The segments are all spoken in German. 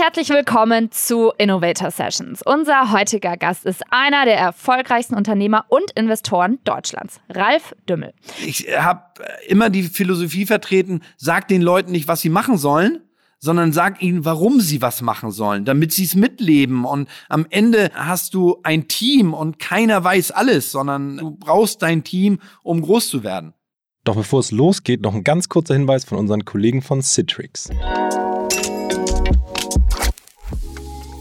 herzlich willkommen zu Innovator Sessions. Unser heutiger Gast ist einer der erfolgreichsten Unternehmer und Investoren Deutschlands, Ralf Dümmel. Ich habe immer die Philosophie vertreten, sag den Leuten nicht, was sie machen sollen, sondern sag ihnen, warum sie was machen sollen, damit sie es mitleben. Und am Ende hast du ein Team und keiner weiß alles, sondern du brauchst dein Team, um groß zu werden. Doch bevor es losgeht, noch ein ganz kurzer Hinweis von unseren Kollegen von Citrix.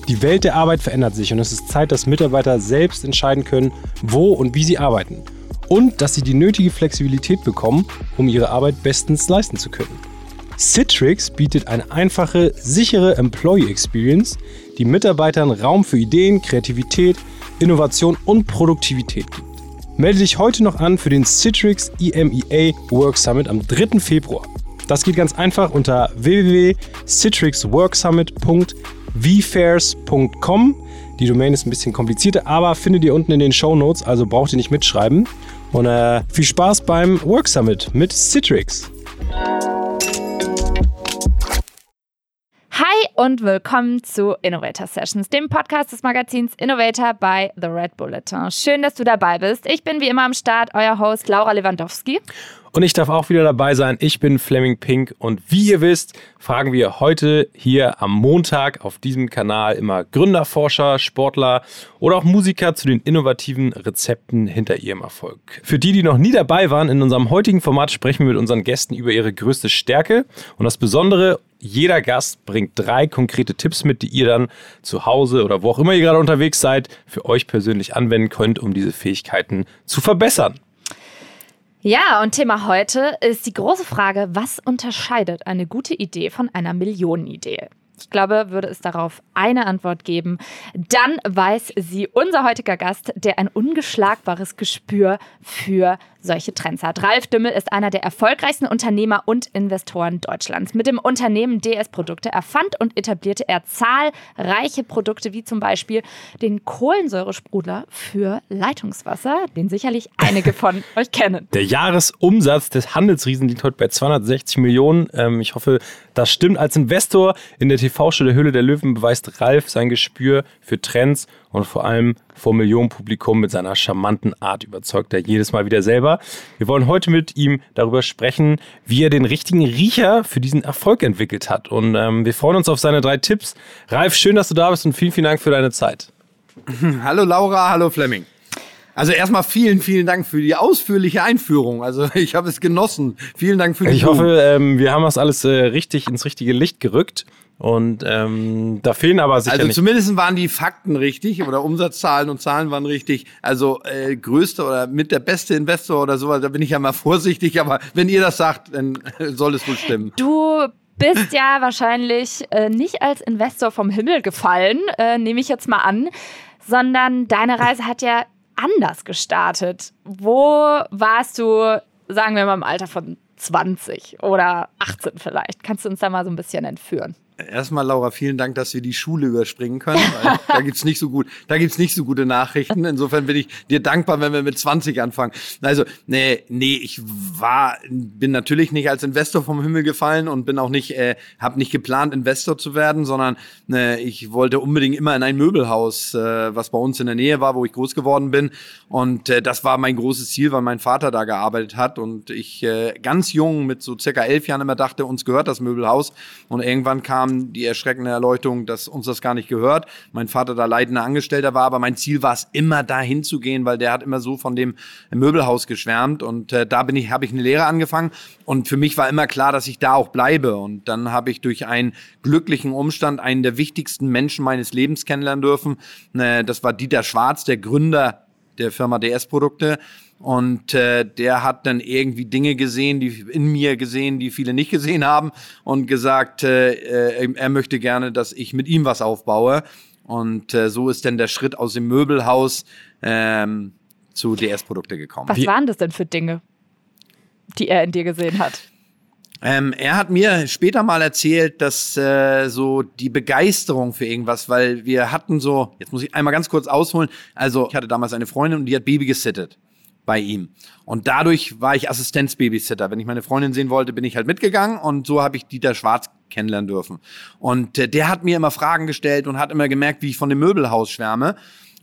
Die Welt der Arbeit verändert sich und es ist Zeit, dass Mitarbeiter selbst entscheiden können, wo und wie sie arbeiten. Und dass sie die nötige Flexibilität bekommen, um ihre Arbeit bestens leisten zu können. Citrix bietet eine einfache, sichere Employee Experience, die Mitarbeitern Raum für Ideen, Kreativität, Innovation und Produktivität gibt. Melde dich heute noch an für den Citrix EMEA Work Summit am 3. Februar. Das geht ganz einfach unter www.citrixworksummit.vfairs.com. Die Domain ist ein bisschen komplizierter, aber findet ihr unten in den Show Notes, also braucht ihr nicht mitschreiben. Und äh, viel Spaß beim Work Summit mit Citrix. Hi und willkommen zu Innovator Sessions, dem Podcast des Magazins Innovator bei The Red Bulletin. Schön, dass du dabei bist. Ich bin wie immer am Start, euer Host Laura Lewandowski. Und ich darf auch wieder dabei sein. Ich bin Fleming Pink und wie ihr wisst, fragen wir heute hier am Montag auf diesem Kanal immer Gründer, Forscher, Sportler oder auch Musiker zu den innovativen Rezepten hinter ihrem Erfolg. Für die, die noch nie dabei waren, in unserem heutigen Format sprechen wir mit unseren Gästen über ihre größte Stärke und das Besondere jeder Gast bringt drei konkrete Tipps mit, die ihr dann zu Hause oder wo auch immer ihr gerade unterwegs seid, für euch persönlich anwenden könnt, um diese Fähigkeiten zu verbessern. Ja, und Thema heute ist die große Frage, was unterscheidet eine gute Idee von einer Millionenidee? Ich glaube, würde es darauf eine Antwort geben, dann weiß sie unser heutiger Gast, der ein ungeschlagbares Gespür für solche Trends hat. Ralf Dümmel ist einer der erfolgreichsten Unternehmer und Investoren Deutschlands. Mit dem Unternehmen DS Produkte erfand und etablierte er zahlreiche Produkte, wie zum Beispiel den Kohlensäuresprudler für Leitungswasser, den sicherlich einige von euch kennen. Der Jahresumsatz des Handelsriesen liegt heute bei 260 Millionen. Ähm, ich hoffe, das stimmt. Als Investor in der TV-Show Der Höhle der Löwen beweist Ralf sein Gespür für Trends und vor allem vor Millionenpublikum mit seiner charmanten Art überzeugt er jedes Mal wieder selber. Wir wollen heute mit ihm darüber sprechen, wie er den richtigen Riecher für diesen Erfolg entwickelt hat. Und ähm, wir freuen uns auf seine drei Tipps. Ralf, schön, dass du da bist und vielen, vielen Dank für deine Zeit. Hallo Laura, hallo Fleming. Also erstmal vielen, vielen Dank für die ausführliche Einführung. Also ich habe es genossen. Vielen Dank für die Ich hoffe, ähm, wir haben das alles äh, richtig ins richtige Licht gerückt. Und ähm, da fehlen aber sicher Also nicht. zumindest waren die Fakten richtig oder Umsatzzahlen und Zahlen waren richtig. Also äh, größter oder mit der beste Investor oder sowas, da bin ich ja mal vorsichtig. Aber wenn ihr das sagt, dann soll es wohl stimmen. Du bist ja wahrscheinlich äh, nicht als Investor vom Himmel gefallen, äh, nehme ich jetzt mal an, sondern deine Reise hat ja anders gestartet. Wo warst du, sagen wir mal, im Alter von 20 oder 18 vielleicht? Kannst du uns da mal so ein bisschen entführen? Erstmal, Laura, vielen Dank, dass wir die Schule überspringen können. Weil da gibt's nicht so gut, da gibt's nicht so gute Nachrichten. Insofern bin ich dir dankbar, wenn wir mit 20 anfangen. Also, nee, nee, ich war, bin natürlich nicht als Investor vom Himmel gefallen und bin auch nicht, äh, habe nicht geplant, Investor zu werden, sondern äh, ich wollte unbedingt immer in ein Möbelhaus, äh, was bei uns in der Nähe war, wo ich groß geworden bin. Und äh, das war mein großes Ziel, weil mein Vater da gearbeitet hat und ich äh, ganz jung mit so circa elf Jahren immer dachte, uns gehört das Möbelhaus. Und irgendwann kam die erschreckende Erleuchtung, dass uns das gar nicht gehört. Mein Vater da leitender Angestellter war, aber mein Ziel war es immer dahin zu gehen, weil der hat immer so von dem Möbelhaus geschwärmt und äh, da bin ich, habe ich eine Lehre angefangen und für mich war immer klar, dass ich da auch bleibe und dann habe ich durch einen glücklichen Umstand einen der wichtigsten Menschen meines Lebens kennenlernen dürfen. Äh, das war Dieter Schwarz, der Gründer der Firma DS-Produkte. Und äh, der hat dann irgendwie Dinge gesehen, die in mir gesehen, die viele nicht gesehen haben und gesagt, äh, äh, er möchte gerne, dass ich mit ihm was aufbaue. Und äh, so ist dann der Schritt aus dem Möbelhaus ähm, zu DS-Produkte gekommen. Was Wie? waren das denn für Dinge, die er in dir gesehen hat? Ähm, er hat mir später mal erzählt, dass äh, so die Begeisterung für irgendwas, weil wir hatten so, jetzt muss ich einmal ganz kurz ausholen, also ich hatte damals eine Freundin und die hat Baby gesittet bei ihm. Und dadurch war ich Assistenzbabysitter. Wenn ich meine Freundin sehen wollte, bin ich halt mitgegangen und so habe ich Dieter Schwarz kennenlernen dürfen. Und äh, der hat mir immer Fragen gestellt und hat immer gemerkt, wie ich von dem Möbelhaus schwärme.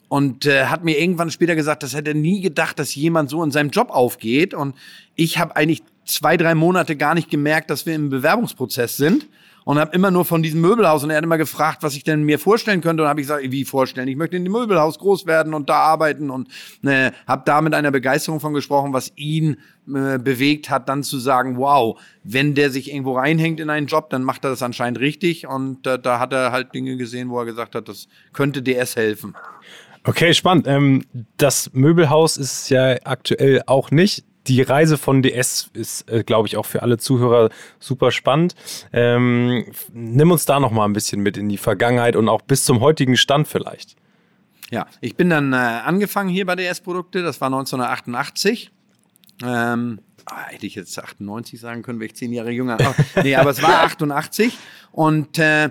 Und äh, hat mir irgendwann später gesagt, das hätte er nie gedacht, dass jemand so in seinem Job aufgeht. Und ich habe eigentlich zwei, drei Monate gar nicht gemerkt, dass wir im Bewerbungsprozess sind und habe immer nur von diesem Möbelhaus und er hat immer gefragt, was ich denn mir vorstellen könnte und habe ich gesagt, wie vorstellen? Ich möchte in dem Möbelhaus groß werden und da arbeiten und äh, habe da mit einer Begeisterung von gesprochen, was ihn äh, bewegt hat, dann zu sagen, wow, wenn der sich irgendwo reinhängt in einen Job, dann macht er das anscheinend richtig und äh, da hat er halt Dinge gesehen, wo er gesagt hat, das könnte DS helfen. Okay, spannend. Ähm, das Möbelhaus ist ja aktuell auch nicht die Reise von DS ist, äh, glaube ich, auch für alle Zuhörer super spannend. Ähm, nimm uns da noch mal ein bisschen mit in die Vergangenheit und auch bis zum heutigen Stand vielleicht. Ja, ich bin dann äh, angefangen hier bei DS-Produkte. Das war 1988. Ähm, ah, hätte ich jetzt 98 sagen können, wäre ich zehn Jahre jünger. Nee, aber es war 88 und äh,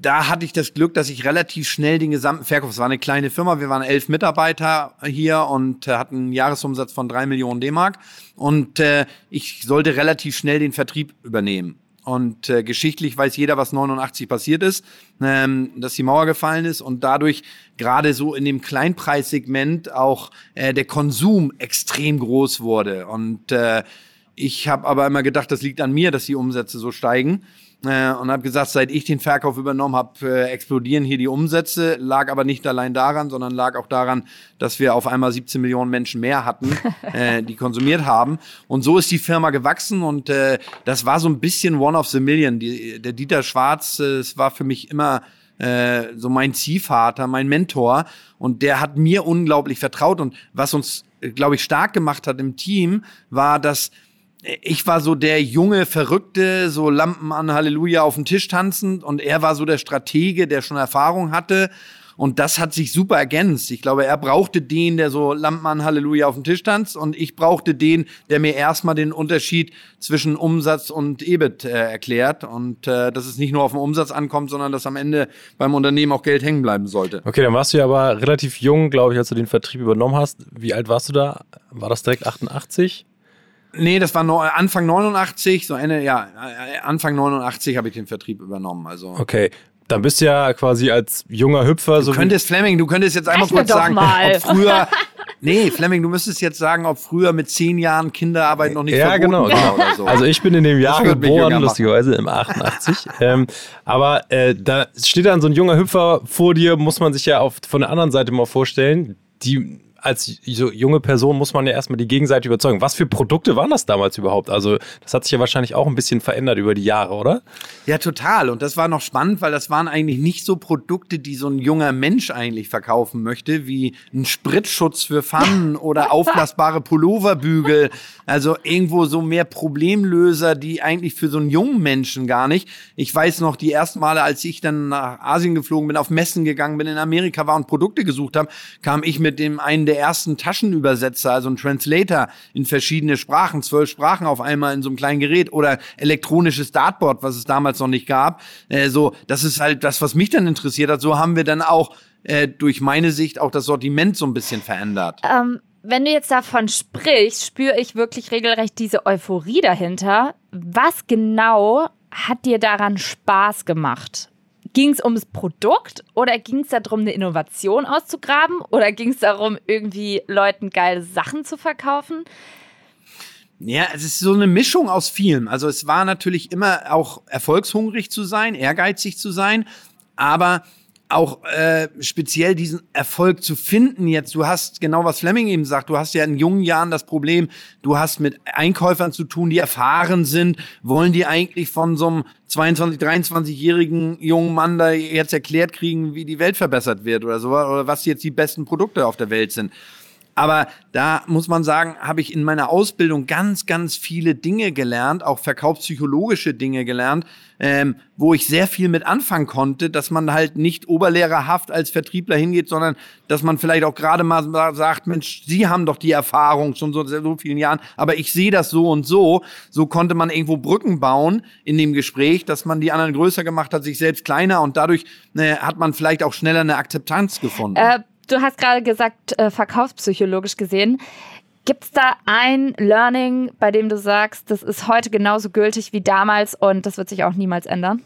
da hatte ich das Glück, dass ich relativ schnell den gesamten Verkauf, es war eine kleine Firma, wir waren elf Mitarbeiter hier und äh, hatten einen Jahresumsatz von drei Millionen D-Mark und äh, ich sollte relativ schnell den Vertrieb übernehmen. Und äh, geschichtlich weiß jeder, was 89 passiert ist, ähm, dass die Mauer gefallen ist und dadurch gerade so in dem Kleinpreissegment auch äh, der Konsum extrem groß wurde. Und äh, ich habe aber immer gedacht, das liegt an mir, dass die Umsätze so steigen äh, und habe gesagt, seit ich den Verkauf übernommen habe, äh, explodieren hier die Umsätze. Lag aber nicht allein daran, sondern lag auch daran, dass wir auf einmal 17 Millionen Menschen mehr hatten, äh, die konsumiert haben. Und so ist die Firma gewachsen und äh, das war so ein bisschen One of the Million. Die, der Dieter Schwarz, äh, es war für mich immer äh, so mein Ziehvater, mein Mentor und der hat mir unglaublich vertraut und was uns, äh, glaube ich, stark gemacht hat im Team, war, dass ich war so der junge Verrückte, so Lampen an Halleluja auf dem Tisch tanzend und er war so der Stratege, der schon Erfahrung hatte. Und das hat sich super ergänzt. Ich glaube, er brauchte den, der so Lampen an Halleluja auf dem Tisch tanzt und ich brauchte den, der mir erstmal den Unterschied zwischen Umsatz und EBIT äh, erklärt und äh, dass es nicht nur auf den Umsatz ankommt, sondern dass am Ende beim Unternehmen auch Geld hängen bleiben sollte. Okay, dann warst du ja aber relativ jung, glaube ich, als du den Vertrieb übernommen hast. Wie alt warst du da? War das direkt 88? Nee, das war no, Anfang 89, so Ende, ja, Anfang 89 habe ich den Vertrieb übernommen. Also. Okay. Dann bist du ja quasi als junger Hüpfer du so. Du könntest, Fleming, du könntest jetzt einmal kurz sagen, mal. ob früher. Nee, Fleming, du müsstest jetzt sagen, ob früher mit zehn Jahren Kinderarbeit noch nicht ja, verboten genau, war oder so. Also ich bin in dem Jahr geboren, lustigerweise im 88. ähm, aber äh, da steht dann so ein junger Hüpfer vor dir, muss man sich ja auf, von der anderen Seite mal vorstellen. Die als junge Person muss man ja erstmal die Gegenseite überzeugen. Was für Produkte waren das damals überhaupt? Also, das hat sich ja wahrscheinlich auch ein bisschen verändert über die Jahre, oder? Ja, total. Und das war noch spannend, weil das waren eigentlich nicht so Produkte, die so ein junger Mensch eigentlich verkaufen möchte, wie ein Spritzschutz für Pfannen oder auflassbare Pulloverbügel. Also irgendwo so mehr Problemlöser, die eigentlich für so einen jungen Menschen gar nicht. Ich weiß noch, die ersten Male, als ich dann nach Asien geflogen bin, auf Messen gegangen bin, in Amerika war und Produkte gesucht habe, kam ich mit dem einen der ersten Taschenübersetzer, also ein Translator in verschiedene Sprachen, zwölf Sprachen auf einmal in so einem kleinen Gerät oder elektronisches Dartboard, was es damals noch nicht gab. Äh, so, das ist halt das, was mich dann interessiert hat. So haben wir dann auch äh, durch meine Sicht auch das Sortiment so ein bisschen verändert. Ähm, wenn du jetzt davon sprichst, spüre ich wirklich regelrecht diese Euphorie dahinter. Was genau hat dir daran Spaß gemacht? Ging es ums Produkt oder ging es darum, eine Innovation auszugraben oder ging es darum, irgendwie Leuten geile Sachen zu verkaufen? Ja, es ist so eine Mischung aus vielem. Also es war natürlich immer auch erfolgshungrig zu sein, ehrgeizig zu sein, aber auch äh, speziell diesen Erfolg zu finden jetzt. Du hast genau was Fleming eben sagt. Du hast ja in jungen Jahren das Problem, du hast mit Einkäufern zu tun, die erfahren sind. Wollen die eigentlich von so einem 22, 23-jährigen jungen Mann da jetzt erklärt kriegen, wie die Welt verbessert wird oder so, oder was jetzt die besten Produkte auf der Welt sind? Aber da muss man sagen, habe ich in meiner Ausbildung ganz, ganz viele Dinge gelernt, auch verkaufspsychologische Dinge gelernt, ähm, wo ich sehr viel mit anfangen konnte, dass man halt nicht oberlehrerhaft als Vertriebler hingeht, sondern dass man vielleicht auch gerade mal sagt, Mensch, Sie haben doch die Erfahrung schon so, so vielen Jahren, aber ich sehe das so und so. So konnte man irgendwo Brücken bauen in dem Gespräch, dass man die anderen größer gemacht hat, sich selbst kleiner und dadurch äh, hat man vielleicht auch schneller eine Akzeptanz gefunden. Äh du hast gerade gesagt, äh, verkaufspsychologisch gesehen. Gibt es da ein Learning, bei dem du sagst, das ist heute genauso gültig wie damals und das wird sich auch niemals ändern?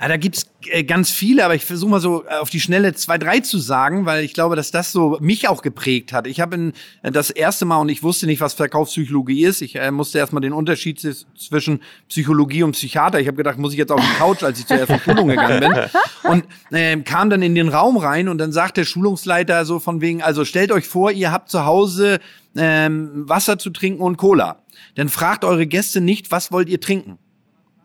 Ja, da gibt's äh, ganz viele, aber ich versuche mal so äh, auf die Schnelle zwei, drei zu sagen, weil ich glaube, dass das so mich auch geprägt hat. Ich habe äh, das erste Mal und ich wusste nicht, was Verkaufspsychologie ist. Ich äh, musste erstmal den Unterschied zwischen Psychologie und Psychiater. Ich habe gedacht, muss ich jetzt auf die Couch, als ich zur ersten Schulung gegangen bin. Und äh, kam dann in den Raum rein und dann sagt der Schulungsleiter so von wegen, also stellt euch vor, ihr habt zu Hause ähm, Wasser zu trinken und Cola. Dann fragt eure Gäste nicht, was wollt ihr trinken?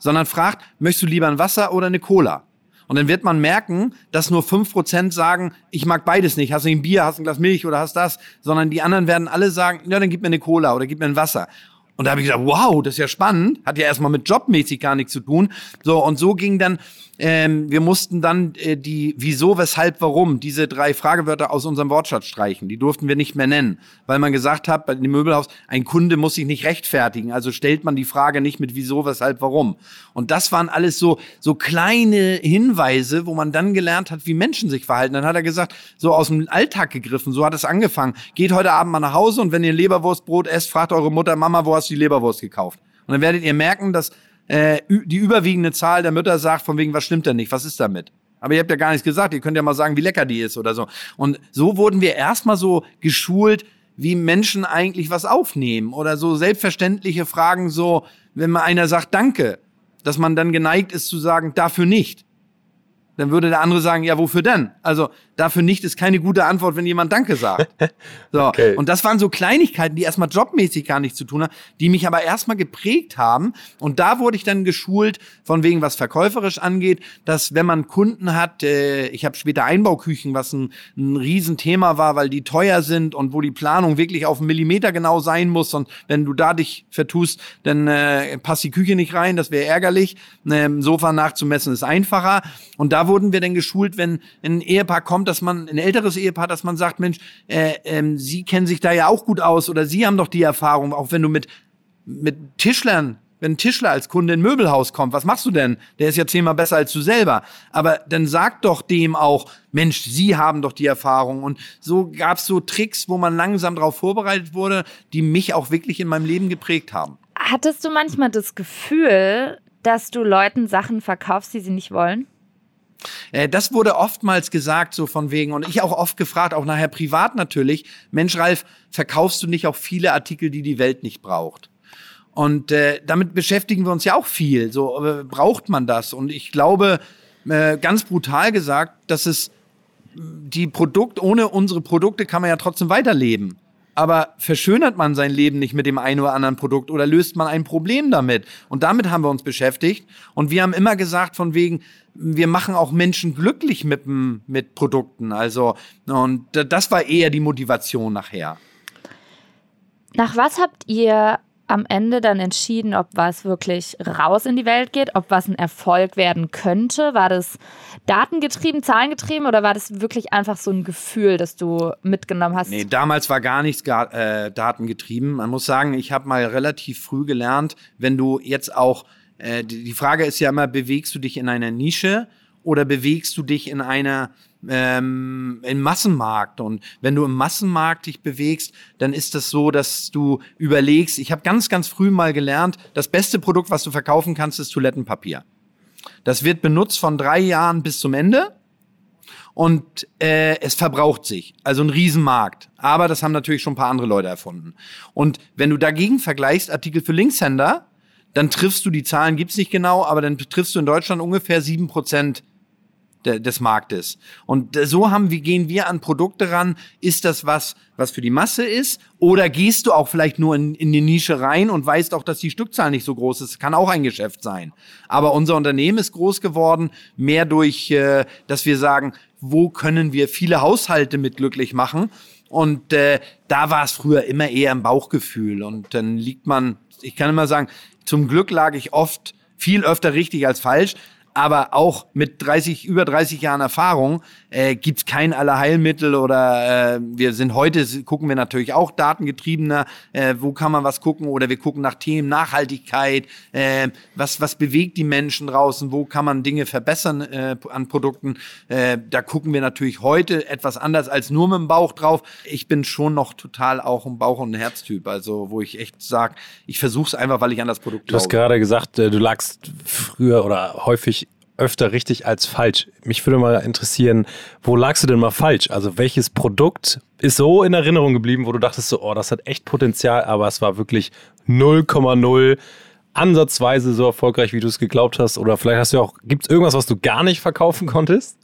Sondern fragt, möchtest du lieber ein Wasser oder eine Cola? Und dann wird man merken, dass nur fünf Prozent sagen, ich mag beides nicht. Hast du ein Bier, hast ein Glas Milch oder hast das? Sondern die anderen werden alle sagen, ja, dann gib mir eine Cola oder gib mir ein Wasser. Und da habe ich gesagt, wow, das ist ja spannend. Hat ja erstmal mit jobmäßig gar nichts zu tun. So, und so ging dann ähm, wir mussten dann äh, die Wieso, Weshalb, Warum, diese drei Fragewörter aus unserem Wortschatz streichen. Die durften wir nicht mehr nennen, weil man gesagt hat, bei dem Möbelhaus, ein Kunde muss sich nicht rechtfertigen. Also stellt man die Frage nicht mit Wieso, Weshalb, Warum. Und das waren alles so, so kleine Hinweise, wo man dann gelernt hat, wie Menschen sich verhalten. Dann hat er gesagt, so aus dem Alltag gegriffen, so hat es angefangen. Geht heute Abend mal nach Hause und wenn ihr Leberwurstbrot esst, fragt eure Mutter, Mama, wo hast du die Leberwurst gekauft? Und dann werdet ihr merken, dass äh, die überwiegende Zahl der Mütter sagt, von wegen, was stimmt denn nicht, was ist damit? Aber ihr habt ja gar nichts gesagt, ihr könnt ja mal sagen, wie lecker die ist oder so. Und so wurden wir erstmal so geschult, wie Menschen eigentlich was aufnehmen oder so selbstverständliche Fragen, so, wenn mal einer sagt Danke, dass man dann geneigt ist zu sagen, dafür nicht. Dann würde der andere sagen, ja, wofür denn? Also dafür nicht ist keine gute Antwort, wenn jemand Danke sagt. So. Okay. Und das waren so Kleinigkeiten, die erstmal jobmäßig gar nichts zu tun haben, die mich aber erstmal geprägt haben. Und da wurde ich dann geschult, von wegen, was verkäuferisch angeht, dass wenn man Kunden hat, äh, ich habe später Einbauküchen, was ein, ein Riesenthema war, weil die teuer sind und wo die Planung wirklich auf einen Millimeter genau sein muss. Und wenn du da dich vertust, dann äh, passt die Küche nicht rein, das wäre ärgerlich. Ähm, Sofa nachzumessen ist einfacher. Und da wurden wir dann geschult, wenn ein Ehepaar kommt, dass man, ein älteres Ehepaar, dass man sagt, Mensch, äh, ähm, Sie kennen sich da ja auch gut aus oder Sie haben doch die Erfahrung, auch wenn du mit, mit Tischlern wenn ein Tischler als Kunde in ein Möbelhaus kommt, was machst du denn? Der ist ja zehnmal besser als du selber. Aber dann sag doch dem auch, Mensch, Sie haben doch die Erfahrung. Und so gab's so Tricks, wo man langsam darauf vorbereitet wurde, die mich auch wirklich in meinem Leben geprägt haben. Hattest du manchmal das Gefühl, dass du Leuten Sachen verkaufst, die sie nicht wollen? Äh, das wurde oftmals gesagt, so von wegen, und ich auch oft gefragt, auch nachher privat natürlich, Mensch, Ralf, verkaufst du nicht auch viele Artikel, die die Welt nicht braucht? Und äh, damit beschäftigen wir uns ja auch viel. So äh, braucht man das? Und ich glaube, äh, ganz brutal gesagt, dass es die Produkt ohne unsere Produkte kann man ja trotzdem weiterleben. Aber verschönert man sein Leben nicht mit dem einen oder anderen Produkt oder löst man ein Problem damit? Und damit haben wir uns beschäftigt. Und wir haben immer gesagt, von wegen, wir machen auch Menschen glücklich mit, mit Produkten. Also, und das war eher die Motivation nachher. Nach was habt ihr am Ende dann entschieden, ob was wirklich raus in die Welt geht, ob was ein Erfolg werden könnte? War das datengetrieben, zahlengetrieben oder war das wirklich einfach so ein Gefühl, das du mitgenommen hast? Nee, damals war gar nichts äh, datengetrieben. Man muss sagen, ich habe mal relativ früh gelernt, wenn du jetzt auch, äh, die Frage ist ja immer, bewegst du dich in einer Nische oder bewegst du dich in einer ähm, im Massenmarkt. Und wenn du im Massenmarkt dich bewegst, dann ist das so, dass du überlegst, ich habe ganz, ganz früh mal gelernt, das beste Produkt, was du verkaufen kannst, ist Toilettenpapier. Das wird benutzt von drei Jahren bis zum Ende und äh, es verbraucht sich. Also ein Riesenmarkt. Aber das haben natürlich schon ein paar andere Leute erfunden. Und wenn du dagegen vergleichst Artikel für Linkshänder, dann triffst du, die Zahlen gibt's nicht genau, aber dann triffst du in Deutschland ungefähr sieben Prozent des Marktes. Und so haben wir, gehen wir an Produkte ran. Ist das was, was für die Masse ist? Oder gehst du auch vielleicht nur in, in die Nische rein und weißt auch, dass die Stückzahl nicht so groß ist? Kann auch ein Geschäft sein. Aber unser Unternehmen ist groß geworden, mehr durch, äh, dass wir sagen, wo können wir viele Haushalte mit glücklich machen? Und äh, da war es früher immer eher im Bauchgefühl. Und dann liegt man, ich kann immer sagen, zum Glück lag ich oft viel öfter richtig als falsch. Aber auch mit 30, über 30 Jahren Erfahrung äh, gibt kein Allerheilmittel oder äh, wir sind heute, gucken wir natürlich auch datengetriebener, äh, wo kann man was gucken oder wir gucken nach Themen Nachhaltigkeit, äh, was, was bewegt die Menschen draußen, wo kann man Dinge verbessern äh, an Produkten. Äh, da gucken wir natürlich heute etwas anders als nur mit dem Bauch drauf. Ich bin schon noch total auch ein Bauch- und Herztyp, also wo ich echt sage, ich versuche es einfach, weil ich an das Produkt glaube. Du hast gerade gesagt, äh, du lagst früher oder häufig öfter richtig als falsch. Mich würde mal interessieren, wo lagst du denn mal falsch? Also welches Produkt ist so in Erinnerung geblieben, wo du dachtest so, oh, das hat echt Potenzial, aber es war wirklich 0,0 ansatzweise so erfolgreich, wie du es geglaubt hast? Oder vielleicht hast du auch, gibt es irgendwas, was du gar nicht verkaufen konntest?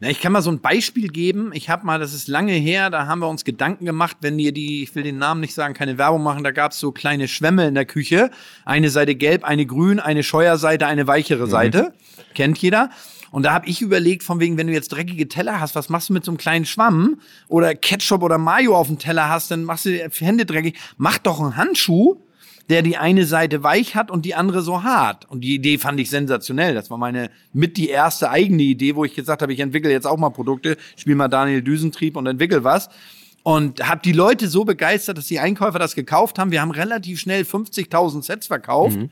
Na, ich kann mal so ein Beispiel geben. Ich habe mal, das ist lange her, da haben wir uns Gedanken gemacht, wenn ihr die, ich will den Namen nicht sagen, keine Werbung machen, da gab es so kleine Schwämme in der Küche. Eine Seite gelb, eine grün, eine Scheuerseite, eine weichere mhm. Seite. Kennt jeder. Und da habe ich überlegt, von wegen, wenn du jetzt dreckige Teller hast, was machst du mit so einem kleinen Schwamm? Oder Ketchup oder Mayo auf dem Teller hast, dann machst du die Hände dreckig. Mach doch einen Handschuh, der die eine Seite weich hat und die andere so hart. Und die Idee fand ich sensationell. Das war meine mit die erste eigene Idee, wo ich gesagt habe, ich entwickle jetzt auch mal Produkte, spiele mal Daniel Düsentrieb und entwickle was. Und habe die Leute so begeistert, dass die Einkäufer das gekauft haben. Wir haben relativ schnell 50.000 Sets verkauft. Mhm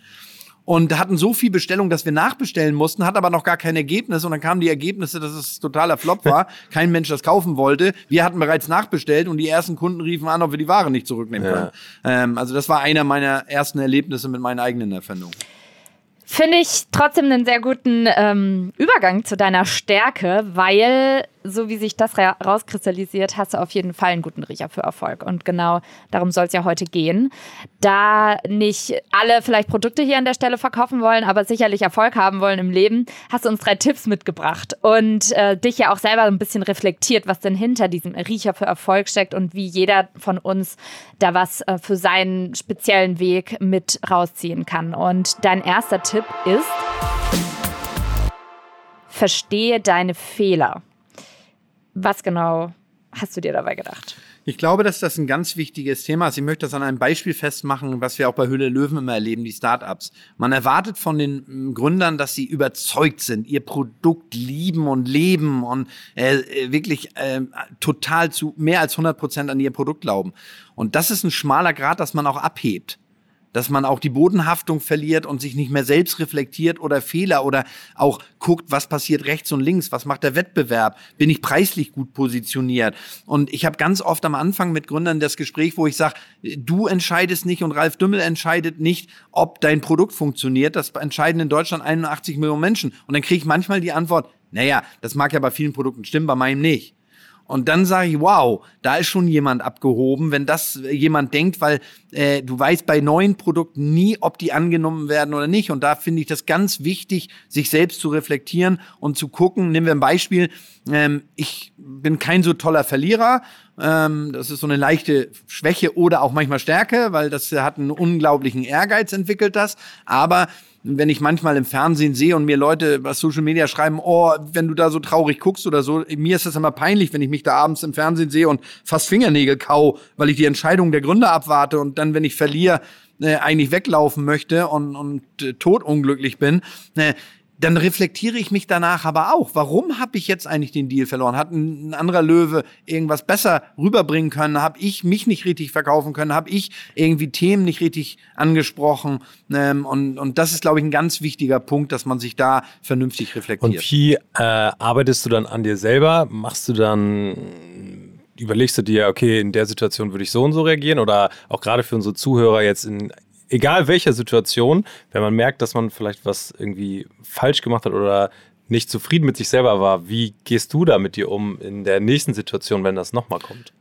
und hatten so viel Bestellung, dass wir nachbestellen mussten, hat aber noch gar kein Ergebnis und dann kamen die Ergebnisse, dass es totaler Flop war, kein Mensch das kaufen wollte. Wir hatten bereits nachbestellt und die ersten Kunden riefen an, ob wir die Ware nicht zurücknehmen können. Ja. Ähm, also das war einer meiner ersten Erlebnisse mit meinen eigenen Erfindungen. Finde ich trotzdem einen sehr guten ähm, Übergang zu deiner Stärke, weil so wie sich das rauskristallisiert, hast du auf jeden Fall einen guten Riecher für Erfolg. Und genau darum soll es ja heute gehen. Da nicht alle vielleicht Produkte hier an der Stelle verkaufen wollen, aber sicherlich Erfolg haben wollen im Leben, hast du uns drei Tipps mitgebracht und äh, dich ja auch selber ein bisschen reflektiert, was denn hinter diesem Riecher für Erfolg steckt und wie jeder von uns da was äh, für seinen speziellen Weg mit rausziehen kann. Und dein erster Tipp ist, verstehe deine Fehler. Was genau hast du dir dabei gedacht? Ich glaube, dass das ein ganz wichtiges Thema ist. Ich möchte das an einem Beispiel festmachen, was wir auch bei Hülle Löwen immer erleben, die Startups. Man erwartet von den mm, Gründern, dass sie überzeugt sind, ihr Produkt lieben und leben und äh, wirklich äh, total zu mehr als 100 Prozent an ihr Produkt glauben. Und das ist ein schmaler Grad, dass man auch abhebt dass man auch die Bodenhaftung verliert und sich nicht mehr selbst reflektiert oder Fehler oder auch guckt, was passiert rechts und links, was macht der Wettbewerb, bin ich preislich gut positioniert. Und ich habe ganz oft am Anfang mit Gründern das Gespräch, wo ich sage, du entscheidest nicht und Ralf Dümmel entscheidet nicht, ob dein Produkt funktioniert. Das entscheiden in Deutschland 81 Millionen Menschen. Und dann kriege ich manchmal die Antwort, naja, das mag ja bei vielen Produkten stimmen, bei meinem nicht. Und dann sage ich, wow, da ist schon jemand abgehoben, wenn das jemand denkt, weil äh, du weißt bei neuen Produkten nie, ob die angenommen werden oder nicht. Und da finde ich das ganz wichtig, sich selbst zu reflektieren und zu gucken. Nehmen wir ein Beispiel. Ähm, ich bin kein so toller Verlierer. Ähm, das ist so eine leichte Schwäche oder auch manchmal Stärke, weil das hat einen unglaublichen Ehrgeiz entwickelt das. Aber wenn ich manchmal im Fernsehen sehe und mir Leute bei Social Media schreiben, oh, wenn du da so traurig guckst oder so, mir ist das immer peinlich, wenn ich mich da abends im Fernsehen sehe und fast Fingernägel kau, weil ich die Entscheidung der Gründer abwarte und dann, wenn ich verliere, äh, eigentlich weglaufen möchte und, und äh, totunglücklich bin. Äh, dann reflektiere ich mich danach aber auch. Warum habe ich jetzt eigentlich den Deal verloren? Hat ein, ein anderer Löwe irgendwas besser rüberbringen können? Habe ich mich nicht richtig verkaufen können? Habe ich irgendwie Themen nicht richtig angesprochen? Ähm, und, und das ist, glaube ich, ein ganz wichtiger Punkt, dass man sich da vernünftig reflektiert. Und wie äh, arbeitest du dann an dir selber? Machst du dann überlegst du dir, okay, in der Situation würde ich so und so reagieren oder auch gerade für unsere Zuhörer jetzt in egal welcher Situation, wenn man merkt, dass man vielleicht was irgendwie falsch gemacht hat oder nicht zufrieden mit sich selber war, wie gehst du da mit dir um in der nächsten Situation, wenn das nochmal kommt?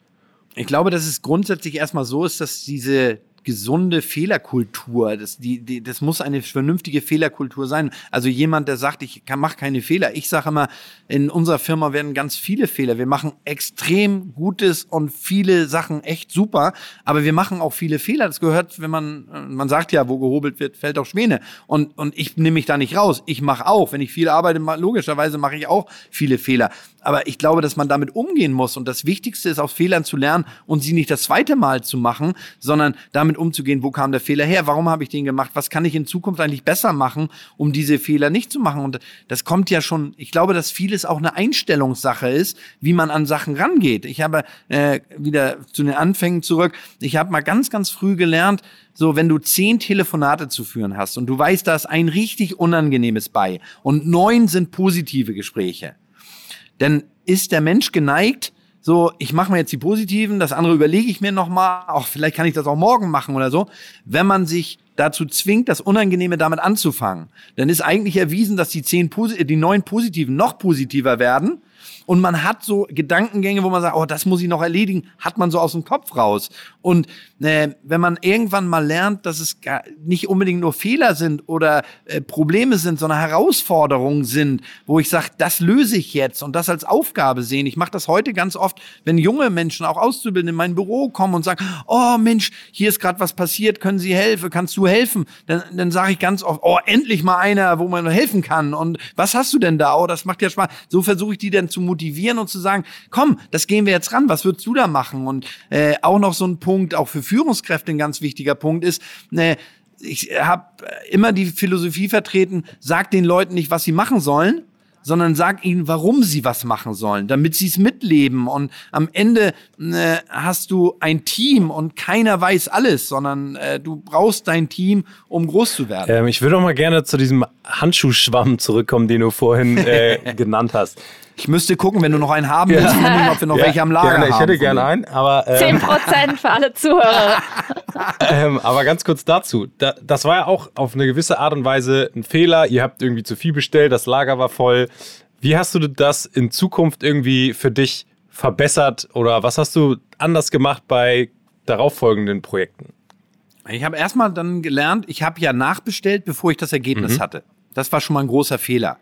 Ich glaube, dass es grundsätzlich erstmal so ist, dass diese gesunde Fehlerkultur. Das, die, die, das muss eine vernünftige Fehlerkultur sein. Also jemand, der sagt, ich mache keine Fehler. Ich sage immer, in unserer Firma werden ganz viele Fehler. Wir machen extrem Gutes und viele Sachen echt super, aber wir machen auch viele Fehler. Das gehört, wenn man, man sagt ja, wo gehobelt wird, fällt auch Schwäne. Und, und ich nehme mich da nicht raus. Ich mache auch. Wenn ich viel arbeite, logischerweise mache ich auch viele Fehler. Aber ich glaube, dass man damit umgehen muss. Und das Wichtigste ist, aus Fehlern zu lernen und sie nicht das zweite Mal zu machen, sondern damit damit umzugehen, wo kam der Fehler her, warum habe ich den gemacht, was kann ich in Zukunft eigentlich besser machen, um diese Fehler nicht zu machen. Und das kommt ja schon, ich glaube, dass vieles auch eine Einstellungssache ist, wie man an Sachen rangeht. Ich habe äh, wieder zu den Anfängen zurück, ich habe mal ganz, ganz früh gelernt, so, wenn du zehn Telefonate zu führen hast und du weißt, da ist ein richtig unangenehmes bei und neun sind positive Gespräche, dann ist der Mensch geneigt, so, ich mache mir jetzt die positiven, das andere überlege ich mir nochmal, auch vielleicht kann ich das auch morgen machen oder so. Wenn man sich dazu zwingt, das Unangenehme damit anzufangen, dann ist eigentlich erwiesen, dass die zehn, die neun positiven noch positiver werden und man hat so Gedankengänge, wo man sagt, oh, das muss ich noch erledigen, hat man so aus dem Kopf raus. Und äh, wenn man irgendwann mal lernt, dass es gar nicht unbedingt nur Fehler sind oder äh, Probleme sind, sondern Herausforderungen sind, wo ich sage, das löse ich jetzt und das als Aufgabe sehen. Ich mache das heute ganz oft, wenn junge Menschen, auch Auszubildende in mein Büro kommen und sagen, oh Mensch, hier ist gerade was passiert, können Sie helfen, kannst du helfen? Dann, dann sage ich ganz oft, oh, endlich mal einer, wo man helfen kann. Und was hast du denn da? Oh, das macht ja Spaß. So versuche ich die dann zu motivieren und zu sagen, komm, das gehen wir jetzt ran, was würdest du da machen? Und äh, auch noch so ein Punkt, auch für Führungskräfte ein ganz wichtiger Punkt ist, äh, ich habe immer die Philosophie vertreten, sag den Leuten nicht, was sie machen sollen, sondern sag ihnen, warum sie was machen sollen, damit sie es mitleben. Und am Ende äh, hast du ein Team und keiner weiß alles, sondern äh, du brauchst dein Team, um groß zu werden. Ähm, ich würde auch mal gerne zu diesem Handschuhschwamm zurückkommen, den du vorhin äh, genannt hast. Ich müsste gucken, wenn du noch einen haben willst, ja. ob wir noch ja, welche am Lager gerne. haben. Ich hätte gerne einen, aber. Ähm, 10% für alle Zuhörer. ähm, aber ganz kurz dazu. Da, das war ja auch auf eine gewisse Art und Weise ein Fehler. Ihr habt irgendwie zu viel bestellt, das Lager war voll. Wie hast du das in Zukunft irgendwie für dich verbessert oder was hast du anders gemacht bei darauffolgenden Projekten? Ich habe erstmal dann gelernt, ich habe ja nachbestellt, bevor ich das Ergebnis mhm. hatte. Das war schon mal ein großer Fehler.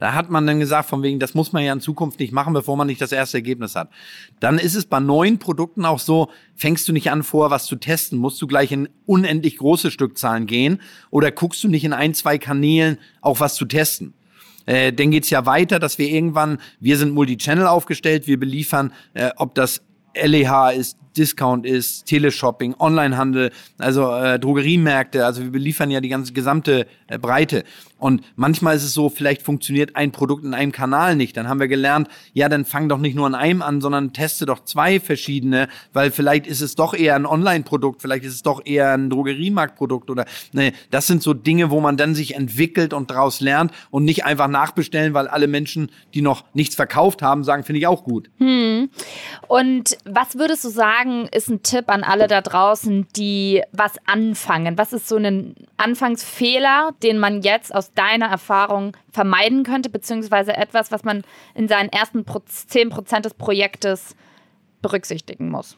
Da hat man dann gesagt, von wegen, das muss man ja in Zukunft nicht machen, bevor man nicht das erste Ergebnis hat. Dann ist es bei neuen Produkten auch so, fängst du nicht an vor, was zu testen, musst du gleich in unendlich große Stückzahlen gehen oder guckst du nicht in ein, zwei Kanälen auch was zu testen. Äh, dann geht's ja weiter, dass wir irgendwann, wir sind Multichannel aufgestellt, wir beliefern, äh, ob das LEH ist, Discount ist, Teleshopping, Onlinehandel, also äh, Drogeriemärkte. Also wir beliefern ja die ganze gesamte äh, Breite. Und manchmal ist es so, vielleicht funktioniert ein Produkt in einem Kanal nicht. Dann haben wir gelernt, ja, dann fang doch nicht nur an einem an, sondern teste doch zwei verschiedene, weil vielleicht ist es doch eher ein Online-Produkt, vielleicht ist es doch eher ein Drogeriemarktprodukt oder ne, das sind so Dinge, wo man dann sich entwickelt und daraus lernt und nicht einfach nachbestellen, weil alle Menschen, die noch nichts verkauft haben, sagen, finde ich auch gut. Hm. Und was würdest du sagen, sagen, ist ein Tipp an alle da draußen, die was anfangen. Was ist so ein Anfangsfehler, den man jetzt aus deiner Erfahrung vermeiden könnte, beziehungsweise etwas, was man in seinen ersten 10% des Projektes berücksichtigen muss?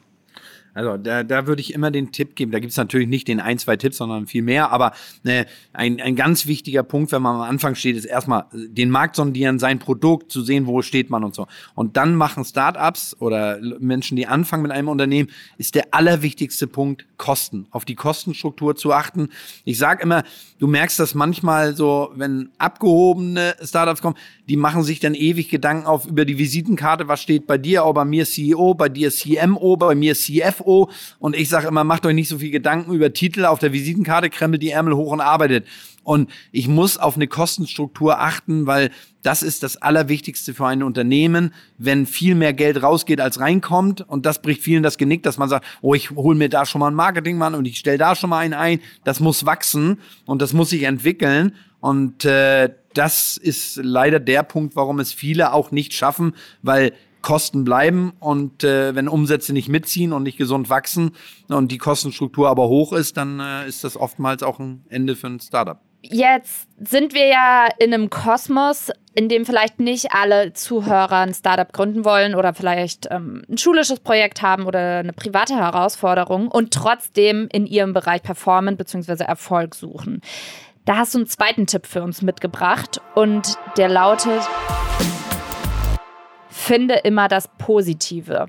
Also da, da würde ich immer den Tipp geben, da gibt es natürlich nicht den ein, zwei Tipps, sondern viel mehr, aber ne, ein, ein ganz wichtiger Punkt, wenn man am Anfang steht, ist erstmal den Markt sondieren, sein Produkt zu sehen, wo steht man und so. Und dann machen Startups oder Menschen, die anfangen mit einem Unternehmen, ist der allerwichtigste Punkt Kosten, auf die Kostenstruktur zu achten. Ich sage immer, du merkst das manchmal so, wenn abgehobene Startups kommen, die machen sich dann ewig Gedanken auf über die Visitenkarte, was steht bei dir, oh, bei mir CEO, bei dir CMO, bei mir CFO. Und ich sage immer, macht euch nicht so viel Gedanken über Titel auf der Visitenkarte, krempelt die Ärmel hoch und arbeitet. Und ich muss auf eine Kostenstruktur achten, weil das ist das Allerwichtigste für ein Unternehmen, wenn viel mehr Geld rausgeht, als reinkommt. Und das bricht vielen das Genick, dass man sagt, oh, ich hole mir da schon mal einen Marketingmann und ich stelle da schon mal einen ein. Das muss wachsen und das muss sich entwickeln. Und äh, das ist leider der Punkt, warum es viele auch nicht schaffen, weil Kosten bleiben und äh, wenn Umsätze nicht mitziehen und nicht gesund wachsen und die Kostenstruktur aber hoch ist, dann äh, ist das oftmals auch ein Ende für ein Startup. Jetzt sind wir ja in einem Kosmos, in dem vielleicht nicht alle Zuhörer ein Startup gründen wollen oder vielleicht ähm, ein schulisches Projekt haben oder eine private Herausforderung und trotzdem in ihrem Bereich performen bzw. Erfolg suchen. Da hast du einen zweiten Tipp für uns mitgebracht und der lautet, finde immer das Positive.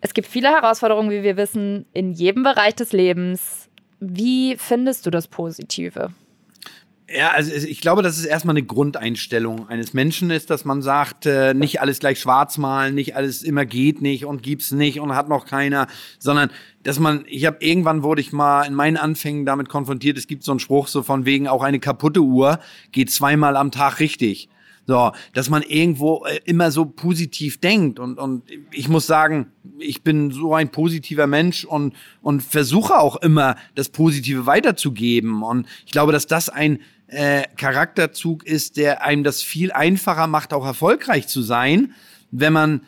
Es gibt viele Herausforderungen, wie wir wissen, in jedem Bereich des Lebens. Wie findest du das Positive? Ja, also ich glaube, dass es erstmal eine Grundeinstellung eines Menschen ist, dass man sagt, äh, nicht alles gleich schwarz malen, nicht alles immer geht nicht und gibt's nicht und hat noch keiner, sondern dass man, ich habe irgendwann wurde ich mal in meinen Anfängen damit konfrontiert, es gibt so einen Spruch so von wegen auch eine kaputte Uhr geht zweimal am Tag richtig. So, dass man irgendwo äh, immer so positiv denkt. Und, und ich muss sagen, ich bin so ein positiver Mensch und, und versuche auch immer, das Positive weiterzugeben. Und ich glaube, dass das ein äh, Charakterzug ist, der einem das viel einfacher macht, auch erfolgreich zu sein, wenn man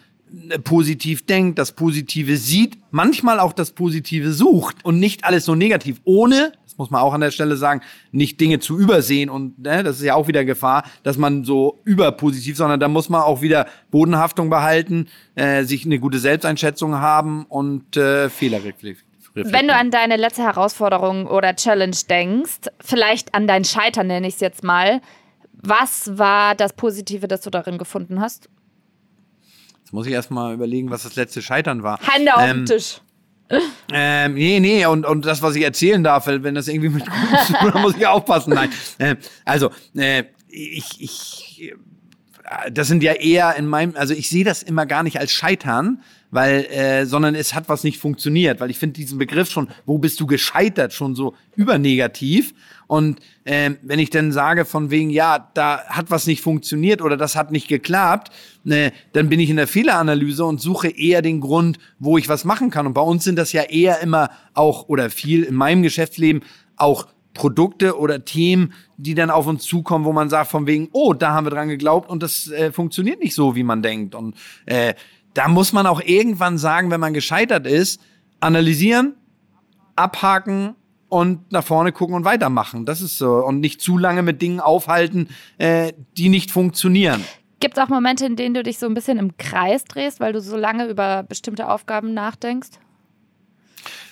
äh, positiv denkt, das Positive sieht, manchmal auch das Positive sucht und nicht alles so negativ, ohne muss man auch an der Stelle sagen, nicht Dinge zu übersehen und ne, das ist ja auch wieder Gefahr, dass man so überpositiv, sondern da muss man auch wieder Bodenhaftung behalten, äh, sich eine gute Selbsteinschätzung haben und äh, Fehler reflektieren. Wenn du an deine letzte Herausforderung oder Challenge denkst, vielleicht an dein Scheitern nenne ich es jetzt mal, was war das Positive, das du darin gefunden hast? Jetzt muss ich erstmal überlegen, was das letzte Scheitern war. Hände auf ähm, den Tisch. Ähm, nee, nee, und, und das, was ich erzählen darf, wenn das irgendwie mit da muss ich aufpassen. Nein. Äh, also, äh, ich, ich, äh, das sind ja eher in meinem, also ich sehe das immer gar nicht als Scheitern, weil, äh, sondern es hat was nicht funktioniert, weil ich finde diesen Begriff schon, wo bist du gescheitert, schon so übernegativ. Und äh, wenn ich dann sage von wegen, ja, da hat was nicht funktioniert oder das hat nicht geklappt, ne, dann bin ich in der Fehleranalyse und suche eher den Grund, wo ich was machen kann. Und bei uns sind das ja eher immer auch oder viel in meinem Geschäftsleben auch Produkte oder Themen, die dann auf uns zukommen, wo man sagt von wegen, oh, da haben wir dran geglaubt und das äh, funktioniert nicht so, wie man denkt. Und äh, da muss man auch irgendwann sagen, wenn man gescheitert ist, analysieren, abhaken und nach vorne gucken und weitermachen. Das ist so. Und nicht zu lange mit Dingen aufhalten, äh, die nicht funktionieren. Gibt es auch Momente, in denen du dich so ein bisschen im Kreis drehst, weil du so lange über bestimmte Aufgaben nachdenkst?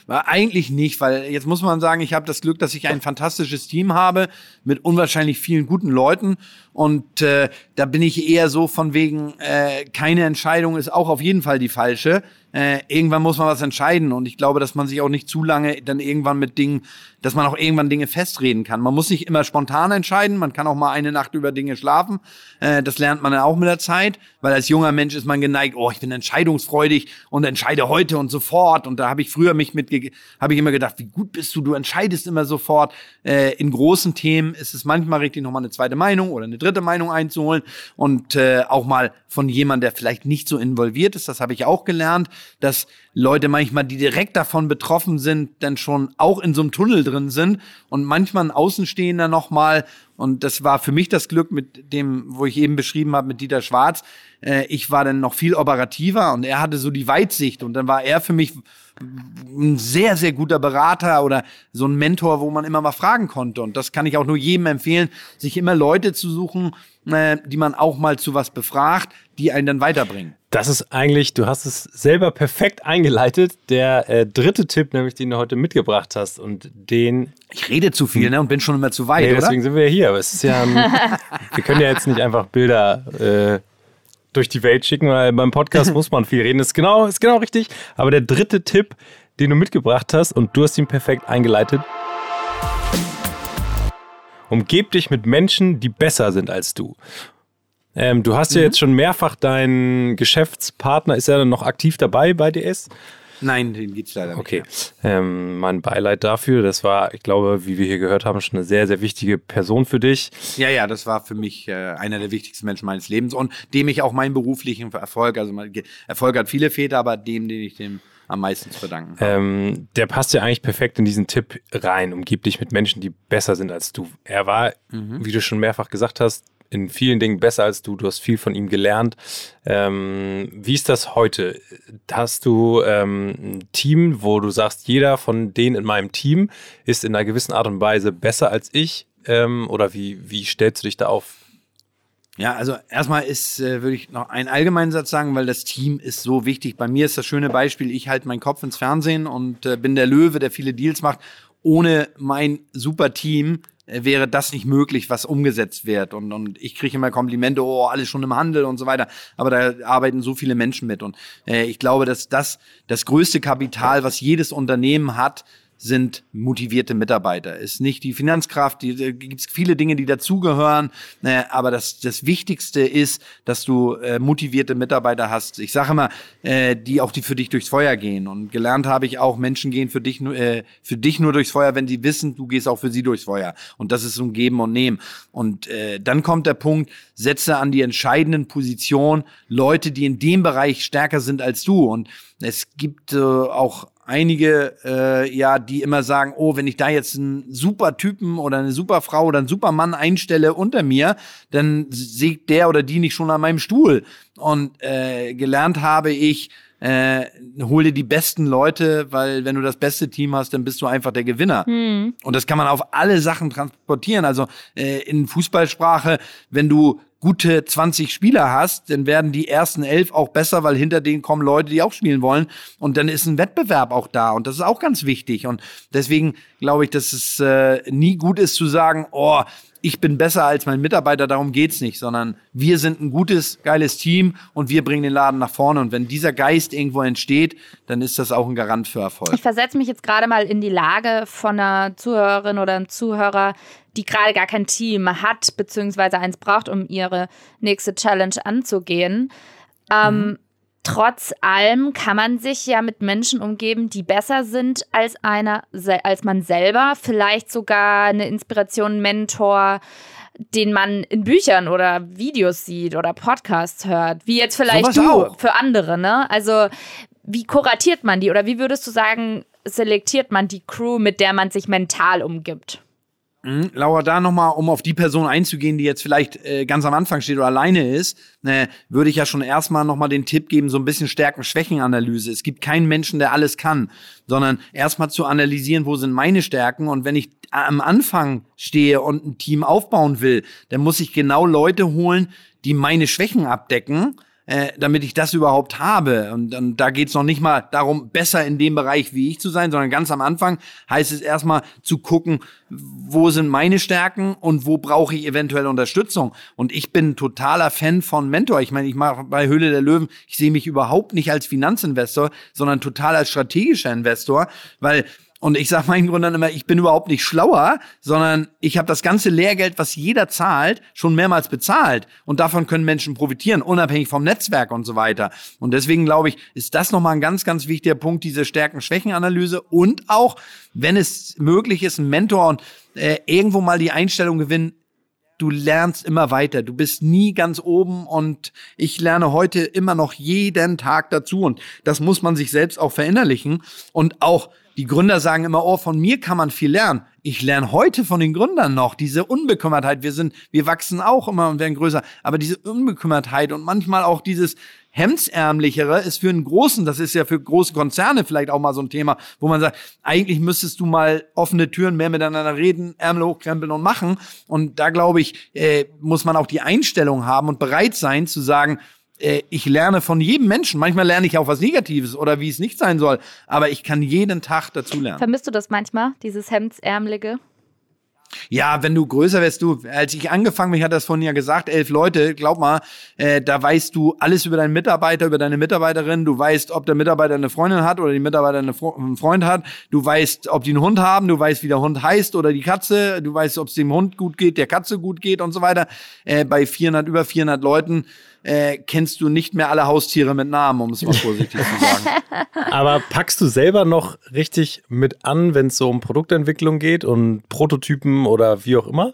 Eigentlich nicht, weil jetzt muss man sagen, ich habe das Glück, dass ich ein fantastisches Team habe mit unwahrscheinlich vielen guten Leuten und äh, da bin ich eher so von wegen, äh, keine Entscheidung ist auch auf jeden Fall die falsche äh, irgendwann muss man was entscheiden. Und ich glaube, dass man sich auch nicht zu lange dann irgendwann mit Dingen, dass man auch irgendwann Dinge festreden kann. Man muss nicht immer spontan entscheiden. Man kann auch mal eine Nacht über Dinge schlafen. Äh, das lernt man dann auch mit der Zeit, weil als junger Mensch ist man geneigt, oh, ich bin entscheidungsfreudig und entscheide heute und sofort. Und da habe ich früher mich mit, habe ich immer gedacht, wie gut bist du? Du entscheidest immer sofort. Äh, in großen Themen ist es manchmal richtig, nochmal eine zweite Meinung oder eine dritte Meinung einzuholen und äh, auch mal von jemandem, der vielleicht nicht so involviert ist. Das habe ich auch gelernt dass Leute manchmal, die direkt davon betroffen sind, dann schon auch in so einem Tunnel drin sind und manchmal ein Außenstehender nochmal, und das war für mich das Glück mit dem, wo ich eben beschrieben habe, mit Dieter Schwarz, äh, ich war dann noch viel operativer und er hatte so die Weitsicht und dann war er für mich ein sehr, sehr guter Berater oder so ein Mentor, wo man immer mal fragen konnte. Und das kann ich auch nur jedem empfehlen, sich immer Leute zu suchen, äh, die man auch mal zu was befragt, die einen dann weiterbringen. Das ist eigentlich, du hast es selber perfekt eingeleitet. Der äh, dritte Tipp, nämlich den du heute mitgebracht hast und den. Ich rede zu viel, ne? Und bin schon immer zu weit. Nee, oder? deswegen sind wir ja hier. Aber es ist ja, wir können ja jetzt nicht einfach Bilder äh, durch die Welt schicken, weil beim Podcast muss man viel reden. Ist genau, ist genau richtig. Aber der dritte Tipp, den du mitgebracht hast und du hast ihn perfekt eingeleitet. Umgeb dich mit Menschen, die besser sind als du. Ähm, du hast mhm. ja jetzt schon mehrfach deinen Geschäftspartner, ist er noch aktiv dabei bei DS? Nein, den gibt's leider nicht. Okay. Ähm, mein Beileid dafür. Das war, ich glaube, wie wir hier gehört haben, schon eine sehr, sehr wichtige Person für dich. Ja, ja, das war für mich äh, einer der wichtigsten Menschen meines Lebens und dem ich auch meinen beruflichen Erfolg, also Erfolg hat viele Väter, aber dem, den ich dem am meisten zu verdanken habe. Ähm, der passt ja eigentlich perfekt in diesen Tipp rein. Umgib dich mit Menschen, die besser sind als du. Er war, mhm. wie du schon mehrfach gesagt hast, in vielen Dingen besser als du. Du hast viel von ihm gelernt. Ähm, wie ist das heute? Hast du ähm, ein Team, wo du sagst, jeder von denen in meinem Team ist in einer gewissen Art und Weise besser als ich? Ähm, oder wie, wie stellst du dich da auf? Ja, also erstmal ist, äh, würde ich noch einen allgemeinen Satz sagen, weil das Team ist so wichtig. Bei mir ist das schöne Beispiel, ich halte meinen Kopf ins Fernsehen und äh, bin der Löwe, der viele Deals macht. Ohne mein super Team wäre das nicht möglich, was umgesetzt wird. Und, und ich kriege immer Komplimente, oh, alles schon im Handel und so weiter. Aber da arbeiten so viele Menschen mit. Und äh, ich glaube, dass das das größte Kapital, was jedes Unternehmen hat, sind motivierte Mitarbeiter. Ist nicht die Finanzkraft, die, da gibt es viele Dinge, die dazugehören, äh, aber das, das Wichtigste ist, dass du äh, motivierte Mitarbeiter hast. Ich sage immer, äh, die auch die für dich durchs Feuer gehen. Und gelernt habe ich auch, Menschen gehen für dich, äh, für dich nur durchs Feuer, wenn sie wissen, du gehst auch für sie durchs Feuer. Und das ist so ein Geben und Nehmen. Und äh, dann kommt der Punkt, setze an die entscheidenden Positionen Leute, die in dem Bereich stärker sind als du. Und es gibt äh, auch einige, äh, ja, die immer sagen, oh, wenn ich da jetzt einen super Typen oder eine super Frau oder einen super Mann einstelle unter mir, dann sägt der oder die nicht schon an meinem Stuhl. Und äh, gelernt habe ich, äh, hol dir die besten Leute, weil wenn du das beste Team hast, dann bist du einfach der Gewinner. Hm. Und das kann man auf alle Sachen transportieren. Also äh, in Fußballsprache, wenn du gute 20 Spieler hast, dann werden die ersten elf auch besser, weil hinter denen kommen Leute, die auch spielen wollen. Und dann ist ein Wettbewerb auch da. Und das ist auch ganz wichtig. Und deswegen glaube ich, dass es äh, nie gut ist zu sagen, oh, ich bin besser als mein Mitarbeiter, darum geht's nicht, sondern wir sind ein gutes, geiles Team und wir bringen den Laden nach vorne. Und wenn dieser Geist irgendwo entsteht, dann ist das auch ein Garant für Erfolg. Ich versetze mich jetzt gerade mal in die Lage von einer Zuhörerin oder einem Zuhörer, die gerade gar kein Team hat, beziehungsweise eins braucht, um ihre nächste Challenge anzugehen. Ähm, mhm. Trotz allem kann man sich ja mit Menschen umgeben, die besser sind als einer, als man selber. Vielleicht sogar eine Inspiration, Mentor, den man in Büchern oder Videos sieht oder Podcasts hört, wie jetzt vielleicht so du auch. für andere, ne? Also wie kuratiert man die oder wie würdest du sagen, selektiert man die Crew, mit der man sich mental umgibt? Mhm. Laura, da nochmal, um auf die Person einzugehen, die jetzt vielleicht äh, ganz am Anfang steht oder alleine ist, äh, würde ich ja schon erstmal nochmal den Tipp geben, so ein bisschen Stärken-Schwächen-Analyse. Es gibt keinen Menschen, der alles kann, sondern erstmal zu analysieren, wo sind meine Stärken und wenn ich am Anfang stehe und ein Team aufbauen will, dann muss ich genau Leute holen, die meine Schwächen abdecken äh, damit ich das überhaupt habe. Und, und da geht's noch nicht mal darum, besser in dem Bereich wie ich zu sein, sondern ganz am Anfang heißt es erstmal zu gucken, wo sind meine Stärken und wo brauche ich eventuell Unterstützung. Und ich bin totaler Fan von Mentor. Ich meine, ich mache bei Höhle der Löwen, ich sehe mich überhaupt nicht als Finanzinvestor, sondern total als strategischer Investor, weil und ich sage meinen Gründern immer, ich bin überhaupt nicht schlauer, sondern ich habe das ganze Lehrgeld, was jeder zahlt, schon mehrmals bezahlt. Und davon können Menschen profitieren, unabhängig vom Netzwerk und so weiter. Und deswegen glaube ich, ist das nochmal ein ganz, ganz wichtiger Punkt, diese Stärken-Schwächen-Analyse. Und auch, wenn es möglich ist, ein Mentor und äh, irgendwo mal die Einstellung gewinnen, du lernst immer weiter. Du bist nie ganz oben und ich lerne heute immer noch jeden Tag dazu und das muss man sich selbst auch verinnerlichen und auch die Gründer sagen immer, oh, von mir kann man viel lernen. Ich lerne heute von den Gründern noch diese Unbekümmertheit. Wir sind, wir wachsen auch immer und werden größer. Aber diese Unbekümmertheit und manchmal auch dieses Hemdsärmlichere ist für einen großen, das ist ja für große Konzerne vielleicht auch mal so ein Thema, wo man sagt, eigentlich müsstest du mal offene Türen mehr miteinander reden, Ärmel hochkrempeln und machen. Und da glaube ich, äh, muss man auch die Einstellung haben und bereit sein zu sagen, äh, ich lerne von jedem Menschen. Manchmal lerne ich auch was Negatives oder wie es nicht sein soll. Aber ich kann jeden Tag dazu lernen. Vermisst du das manchmal, dieses Hemdsärmelige? Ja, wenn du größer wärst, du, als ich angefangen bin, ich hatte das vorhin ja gesagt, elf Leute, glaub mal, äh, da weißt du alles über deinen Mitarbeiter, über deine Mitarbeiterin, du weißt, ob der Mitarbeiter eine Freundin hat oder die Mitarbeiter eine einen Freund hat, du weißt, ob die einen Hund haben, du weißt, wie der Hund heißt oder die Katze, du weißt, ob es dem Hund gut geht, der Katze gut geht und so weiter. Äh, bei 400, über 400 Leuten äh, kennst du nicht mehr alle Haustiere mit Namen, um es mal vorsichtig zu sagen. Aber packst du selber noch richtig mit an, wenn es so um Produktentwicklung geht und Prototypen oder wie auch immer?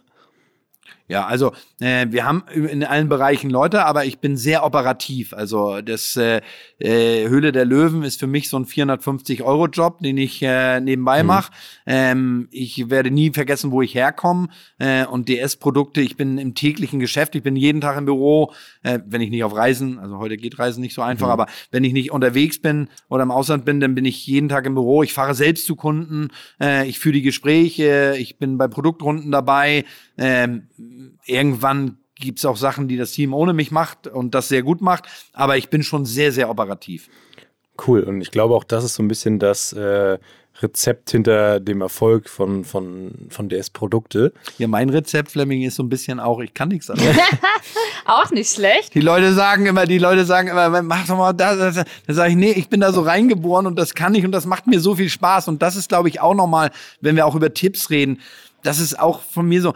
Ja, also äh, wir haben in allen Bereichen Leute, aber ich bin sehr operativ. Also das äh, äh, Höhle der Löwen ist für mich so ein 450 Euro Job, den ich äh, nebenbei mhm. mache. Ähm, ich werde nie vergessen, wo ich herkomme. Äh, und DS-Produkte, ich bin im täglichen Geschäft, ich bin jeden Tag im Büro, äh, wenn ich nicht auf Reisen, also heute geht Reisen nicht so einfach, mhm. aber wenn ich nicht unterwegs bin oder im Ausland bin, dann bin ich jeden Tag im Büro. Ich fahre selbst zu Kunden, äh, ich führe die Gespräche, ich bin bei Produktrunden dabei. Ähm, irgendwann gibt's auch Sachen, die das Team ohne mich macht und das sehr gut macht, aber ich bin schon sehr, sehr operativ. Cool. Und ich glaube auch, das ist so ein bisschen das, äh, Rezept hinter dem Erfolg von, von, von DS Produkte. Ja, mein Rezept, Fleming, ist so ein bisschen auch, ich kann nichts anderes. auch nicht schlecht. Die Leute sagen immer, die Leute sagen immer, mach doch mal das, das, das. Dann sage ich, nee, ich bin da so reingeboren und das kann ich und das macht mir so viel Spaß. Und das ist, glaube ich, auch nochmal, wenn wir auch über Tipps reden, das ist auch von mir so,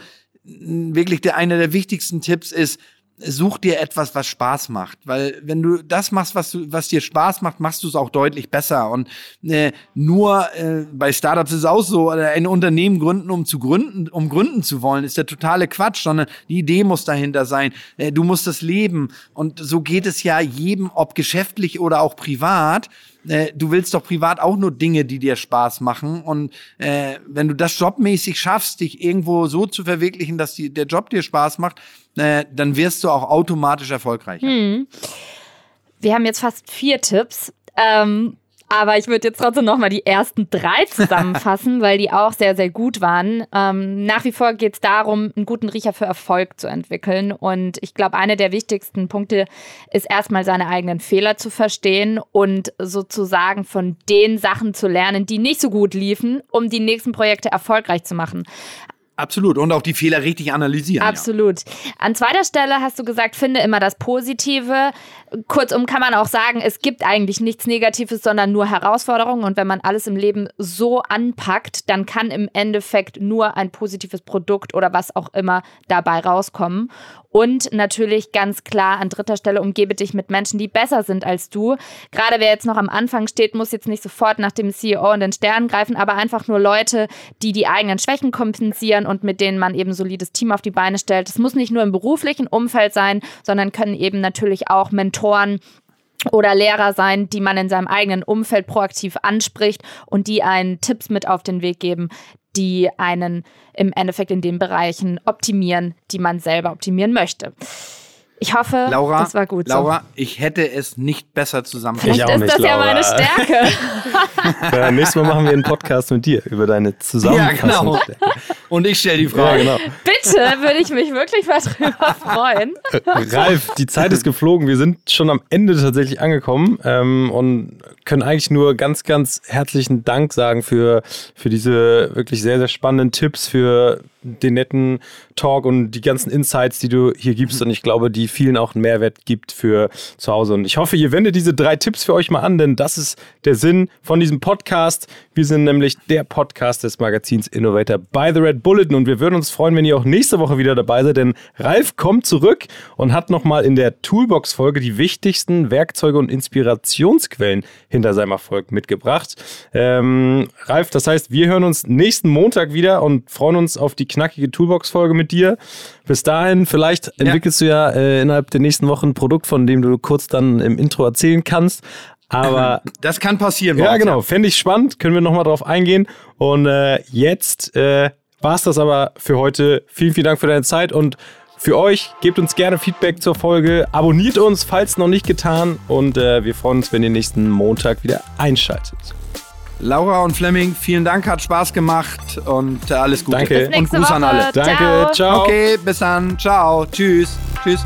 wirklich der einer der wichtigsten Tipps ist, such dir etwas, was Spaß macht, weil wenn du das machst, was du, was dir Spaß macht, machst du es auch deutlich besser. Und äh, nur äh, bei Startups ist es auch so, ein Unternehmen gründen, um zu gründen, um gründen zu wollen, ist der totale Quatsch, sondern die Idee muss dahinter sein. Äh, du musst das leben und so geht es ja jedem, ob geschäftlich oder auch privat äh, du willst doch privat auch nur Dinge, die dir Spaß machen. Und äh, wenn du das jobmäßig schaffst, dich irgendwo so zu verwirklichen, dass die, der Job dir Spaß macht, äh, dann wirst du auch automatisch erfolgreicher. Hm. Wir haben jetzt fast vier Tipps. Ähm, aber ich würde jetzt trotzdem nochmal die ersten drei zusammenfassen, weil die auch sehr, sehr gut waren. Ähm, nach wie vor geht es darum, einen guten Riecher für Erfolg zu entwickeln. Und ich glaube, einer der wichtigsten Punkte ist erstmal seine eigenen Fehler zu verstehen und sozusagen von den Sachen zu lernen, die nicht so gut liefen, um die nächsten Projekte erfolgreich zu machen. Absolut. Und auch die Fehler richtig analysieren. Absolut. Ja. An zweiter Stelle hast du gesagt, finde immer das Positive. Kurzum kann man auch sagen, es gibt eigentlich nichts Negatives, sondern nur Herausforderungen. Und wenn man alles im Leben so anpackt, dann kann im Endeffekt nur ein positives Produkt oder was auch immer dabei rauskommen. Und natürlich ganz klar an dritter Stelle, umgebe dich mit Menschen, die besser sind als du. Gerade wer jetzt noch am Anfang steht, muss jetzt nicht sofort nach dem CEO und den Sternen greifen, aber einfach nur Leute, die die eigenen Schwächen kompensieren und mit denen man eben solides Team auf die Beine stellt. Es muss nicht nur im beruflichen Umfeld sein, sondern können eben natürlich auch Mentoren oder Lehrer sein, die man in seinem eigenen Umfeld proaktiv anspricht und die einen Tipps mit auf den Weg geben, die einen im Endeffekt in den Bereichen optimieren, die man selber optimieren möchte. Ich hoffe, Laura, das war gut. Laura, so. ich hätte es nicht besser zusammengebracht. Vielleicht ist nicht, das Laura. ja meine Stärke. ja, nächstes Mal machen wir einen Podcast mit dir über deine Zusammenfassung. Ja, genau. Und ich stelle die Frage. Ja, genau. Bitte, würde ich mich wirklich mal drüber freuen. Ralf, die Zeit ist geflogen. Wir sind schon am Ende tatsächlich angekommen ähm, und können eigentlich nur ganz, ganz herzlichen Dank sagen für, für diese wirklich sehr, sehr spannenden Tipps, für den netten Talk und die ganzen Insights, die du hier gibst. Und ich glaube, die vielen auch einen Mehrwert gibt für zu Hause. Und ich hoffe, ihr wendet diese drei Tipps für euch mal an, denn das ist der Sinn von diesem Podcast. Wir sind nämlich der Podcast des Magazins Innovator by the Red Bulletin. Und wir würden uns freuen, wenn ihr auch nächste Woche wieder dabei seid, denn Ralf kommt zurück und hat nochmal in der Toolbox-Folge die wichtigsten Werkzeuge und Inspirationsquellen hinter seinem Erfolg mitgebracht. Ähm, Ralf, das heißt, wir hören uns nächsten Montag wieder und freuen uns auf die knackige Toolbox-Folge mit dir. Bis dahin, vielleicht entwickelst ja. du ja äh, innerhalb der nächsten Wochen ein Produkt, von dem du kurz dann im Intro erzählen kannst. Aber das kann passieren. Ja, genau. Fände ich spannend. Können wir nochmal drauf eingehen. Und äh, jetzt äh, war es das aber für heute. Vielen, vielen Dank für deine Zeit und für euch. Gebt uns gerne Feedback zur Folge. Abonniert uns, falls noch nicht getan. Und äh, wir freuen uns, wenn ihr nächsten Montag wieder einschaltet. Laura und Fleming, vielen Dank, hat Spaß gemacht und äh, alles Gute. Danke. Und Gruß Woche. an alle. Danke, ciao. Okay, bis dann. Ciao. Tschüss. Tschüss.